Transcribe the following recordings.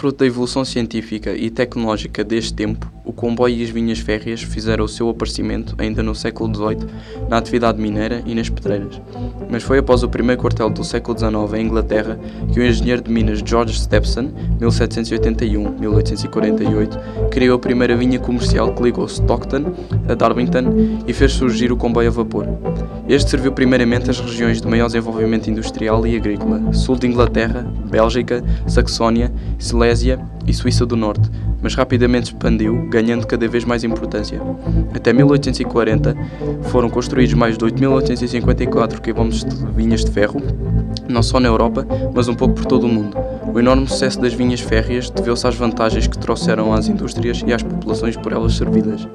Fruto da evolução científica e tecnológica deste tempo, o comboio e as vinhas férreas fizeram o seu aparecimento ainda no século XVIII na atividade mineira e nas pedreiras. Mas foi após o primeiro quartel do século XIX em Inglaterra que o engenheiro de minas George Stephenson, 1781-1848, criou a primeira vinha comercial que ligou Stockton a Darlington e fez surgir o comboio a vapor. Este serviu primeiramente às regiões de maior desenvolvimento industrial e agrícola, sul de Inglaterra, Bélgica, Saxónia, Silésia e Suíça do Norte, mas rapidamente expandiu, ganhando cada vez mais importância. Até 1840 foram construídos mais de 8.854 km de vinhas de ferro, não só na Europa, mas um pouco por todo o mundo. O enorme sucesso das vinhas férreas deveu-se às vantagens que trouxeram às indústrias e às populações por elas servidas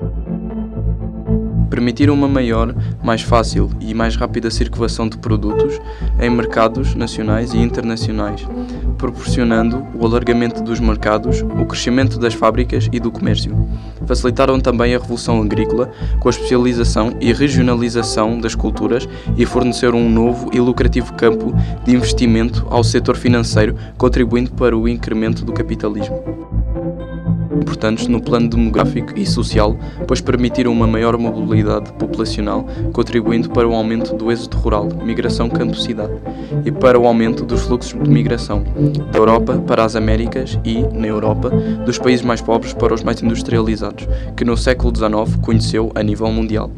permitir uma maior, mais fácil e mais rápida circulação de produtos em mercados nacionais e internacionais, proporcionando o alargamento dos mercados, o crescimento das fábricas e do comércio. Facilitaram também a revolução agrícola com a especialização e regionalização das culturas e forneceram um novo e lucrativo campo de investimento ao setor financeiro, contribuindo para o incremento do capitalismo importantes no plano demográfico e social, pois permitiram uma maior mobilidade populacional, contribuindo para o aumento do êxodo rural, migração campo-cidade, e para o aumento dos fluxos de migração da Europa para as Américas e, na Europa, dos países mais pobres para os mais industrializados, que no século XIX conheceu a nível mundial.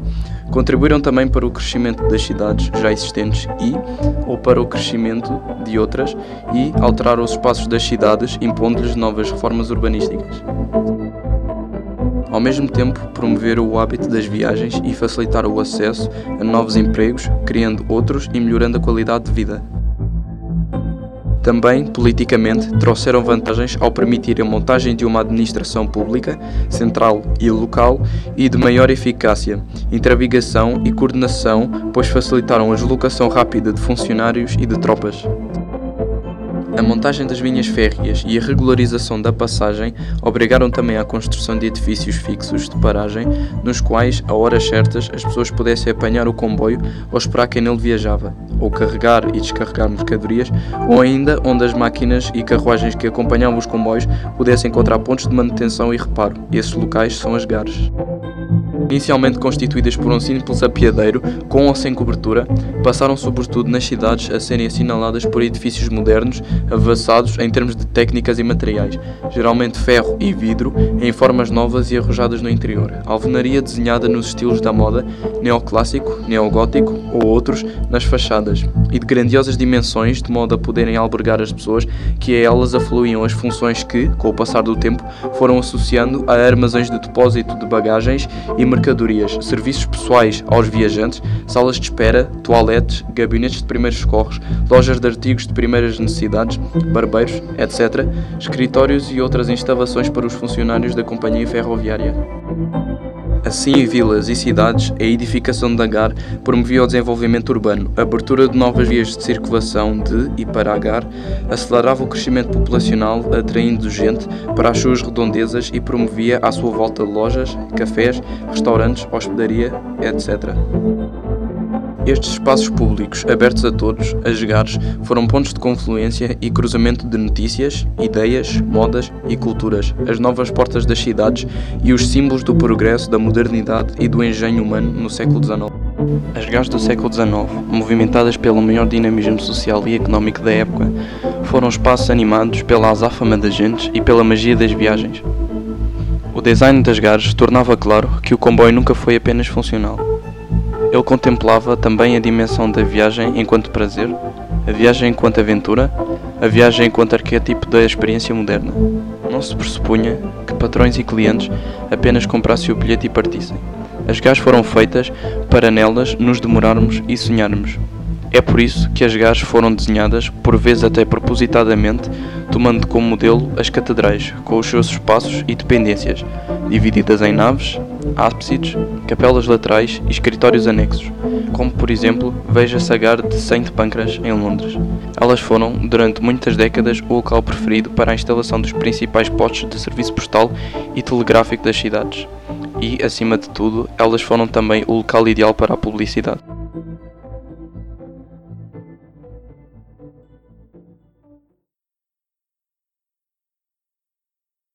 Contribuíram também para o crescimento das cidades já existentes e, ou para o crescimento de outras, e alteraram os espaços das cidades, impondo-lhes novas reformas urbanísticas. Ao mesmo tempo, promoveram o hábito das viagens e facilitaram o acesso a novos empregos, criando outros e melhorando a qualidade de vida. Também, politicamente, trouxeram vantagens ao permitir a montagem de uma administração pública, central e local e de maior eficácia, interligação e coordenação, pois facilitaram a deslocação rápida de funcionários e de tropas. A montagem das linhas férreas e a regularização da passagem obrigaram também à construção de edifícios fixos de paragem, nos quais, a horas certas, as pessoas pudessem apanhar o comboio ou esperar quem nele viajava, ou carregar e descarregar mercadorias, ou ainda onde as máquinas e carruagens que acompanhavam os comboios pudessem encontrar pontos de manutenção e reparo. Esses locais são as gares. Inicialmente constituídas por um simples apiadeiro, com ou sem cobertura, passaram sobretudo nas cidades a serem assinaladas por edifícios modernos, avançados em termos de técnicas e materiais, geralmente ferro e vidro, em formas novas e arrojadas no interior. Alvenaria desenhada nos estilos da moda, neoclássico, neogótico ou outros, nas fachadas, e de grandiosas dimensões, de modo a poderem albergar as pessoas que a elas afluíam as funções que, com o passar do tempo, foram associando a armazéns de depósito de bagagens e mercadorias, serviços pessoais aos viajantes, salas de espera, toaletes, gabinetes de primeiros socorros, lojas de artigos de primeiras necessidades, barbeiros, etc., escritórios e outras instalações para os funcionários da companhia ferroviária. Assim, em vilas e cidades, a edificação de hangar promovia o desenvolvimento urbano, a abertura de novas vias de circulação de e para hangar, acelerava o crescimento populacional, atraindo gente para as suas redondezas e promovia à sua volta lojas, cafés, restaurantes, hospedaria, etc. Estes espaços públicos, abertos a todos, a jogares, foram pontos de confluência e cruzamento de notícias, ideias, modas e culturas, as novas portas das cidades e os símbolos do progresso, da modernidade e do engenho humano no século XIX. As gares do século XIX, movimentadas pelo maior dinamismo social e económico da época, foram espaços animados pela azáfama das gentes e pela magia das viagens. O design das gares tornava claro que o comboio nunca foi apenas funcional ele contemplava também a dimensão da viagem enquanto prazer, a viagem enquanto aventura, a viagem enquanto arquétipo da experiência moderna. Não se pressupunha que patrões e clientes apenas comprassem o bilhete e partissem. As gás foram feitas para nelas nos demorarmos e sonharmos. É por isso que as gás foram desenhadas, por vezes até propositadamente, tomando como modelo as catedrais, com os seus espaços e dependências, divididas em naves, ábsides, capelas laterais e escritórios anexos, como por exemplo veja Sagar de Saint Pancras em Londres. Elas foram, durante muitas décadas, o local preferido para a instalação dos principais postos de serviço postal e telegráfico das cidades. E, acima de tudo, elas foram também o local ideal para a publicidade.